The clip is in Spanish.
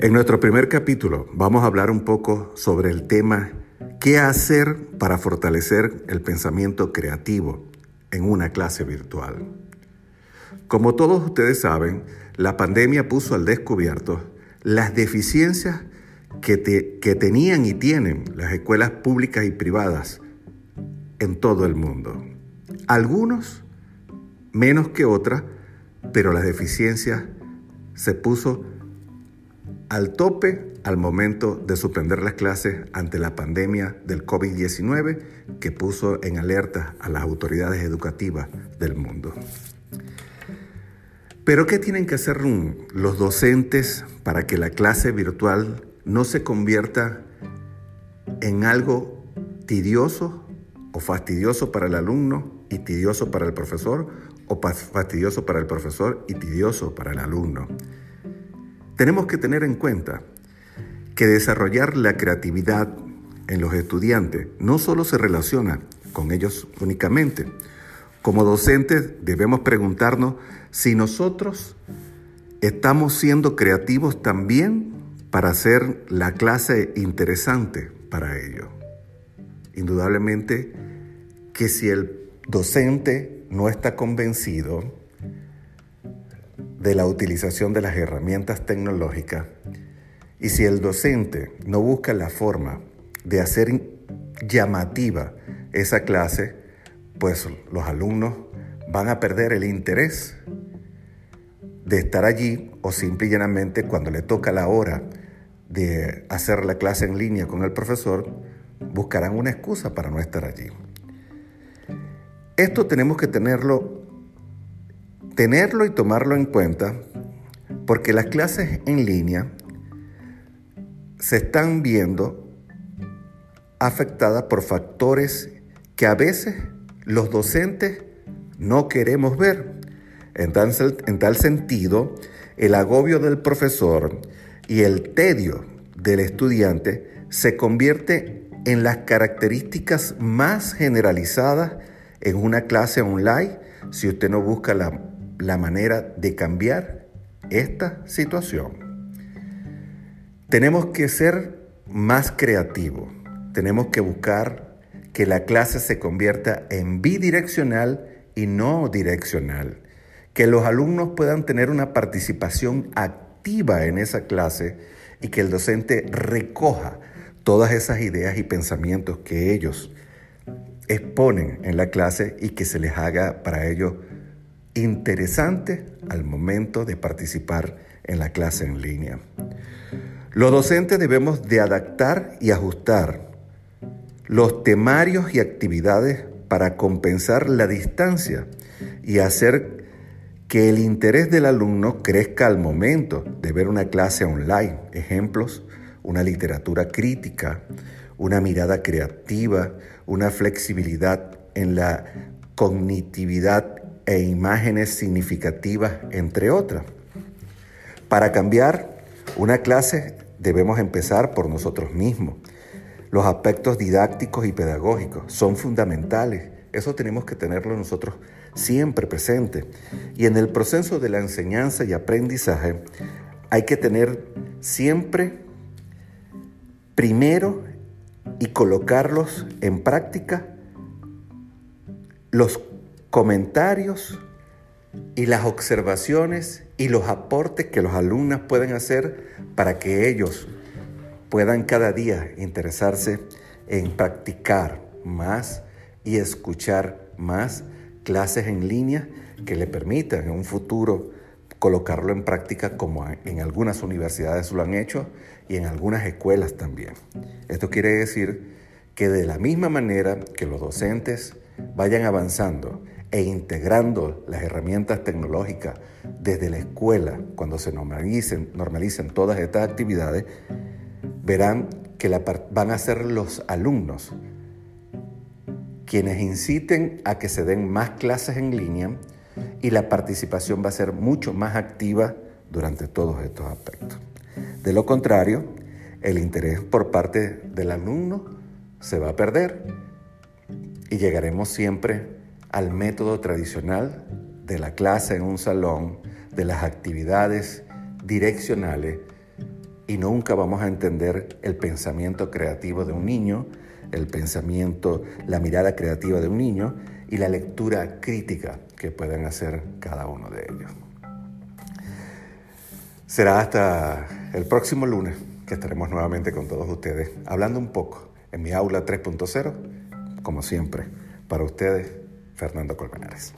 En nuestro primer capítulo vamos a hablar un poco sobre el tema ¿Qué hacer para fortalecer el pensamiento creativo en una clase virtual? Como todos ustedes saben, la pandemia puso al descubierto las deficiencias que, que tenían y tienen las escuelas públicas y privadas en todo el mundo. Algunos menos que otras, pero las deficiencias se puso al tope al momento de suspender las clases ante la pandemia del COVID-19 que puso en alerta a las autoridades educativas del mundo. Pero ¿qué tienen que hacer los docentes para que la clase virtual no se convierta en algo tedioso o fastidioso para el alumno y tedioso para el profesor o fastidioso para el profesor y tedioso para el alumno? Tenemos que tener en cuenta que desarrollar la creatividad en los estudiantes no solo se relaciona con ellos únicamente. Como docentes debemos preguntarnos si nosotros estamos siendo creativos también para hacer la clase interesante para ellos. Indudablemente que si el docente no está convencido, de la utilización de las herramientas tecnológicas y si el docente no busca la forma de hacer llamativa esa clase, pues los alumnos van a perder el interés de estar allí o simple y llanamente cuando le toca la hora de hacer la clase en línea con el profesor, buscarán una excusa para no estar allí. Esto tenemos que tenerlo tenerlo y tomarlo en cuenta porque las clases en línea se están viendo afectadas por factores que a veces los docentes no queremos ver. En tal, en tal sentido, el agobio del profesor y el tedio del estudiante se convierte en las características más generalizadas en una clase online si usted no busca la la manera de cambiar esta situación. Tenemos que ser más creativos, tenemos que buscar que la clase se convierta en bidireccional y no direccional, que los alumnos puedan tener una participación activa en esa clase y que el docente recoja todas esas ideas y pensamientos que ellos exponen en la clase y que se les haga para ellos interesante al momento de participar en la clase en línea. Los docentes debemos de adaptar y ajustar los temarios y actividades para compensar la distancia y hacer que el interés del alumno crezca al momento de ver una clase online. Ejemplos, una literatura crítica, una mirada creativa, una flexibilidad en la cognitividad e imágenes significativas, entre otras. Para cambiar una clase debemos empezar por nosotros mismos. Los aspectos didácticos y pedagógicos son fundamentales. Eso tenemos que tenerlo nosotros siempre presente. Y en el proceso de la enseñanza y aprendizaje hay que tener siempre primero y colocarlos en práctica los comentarios y las observaciones y los aportes que los alumnos pueden hacer para que ellos puedan cada día interesarse en practicar más y escuchar más clases en línea que le permitan en un futuro colocarlo en práctica como en algunas universidades lo han hecho y en algunas escuelas también. Esto quiere decir que de la misma manera que los docentes vayan avanzando e integrando las herramientas tecnológicas desde la escuela, cuando se normalicen, todas estas actividades, verán que la, van a ser los alumnos quienes inciten a que se den más clases en línea y la participación va a ser mucho más activa durante todos estos aspectos. De lo contrario, el interés por parte del alumno se va a perder y llegaremos siempre al método tradicional de la clase en un salón, de las actividades direccionales, y nunca vamos a entender el pensamiento creativo de un niño, el pensamiento, la mirada creativa de un niño y la lectura crítica que pueden hacer cada uno de ellos. Será hasta el próximo lunes que estaremos nuevamente con todos ustedes hablando un poco en mi aula 3.0, como siempre, para ustedes, Fernando Colmenares.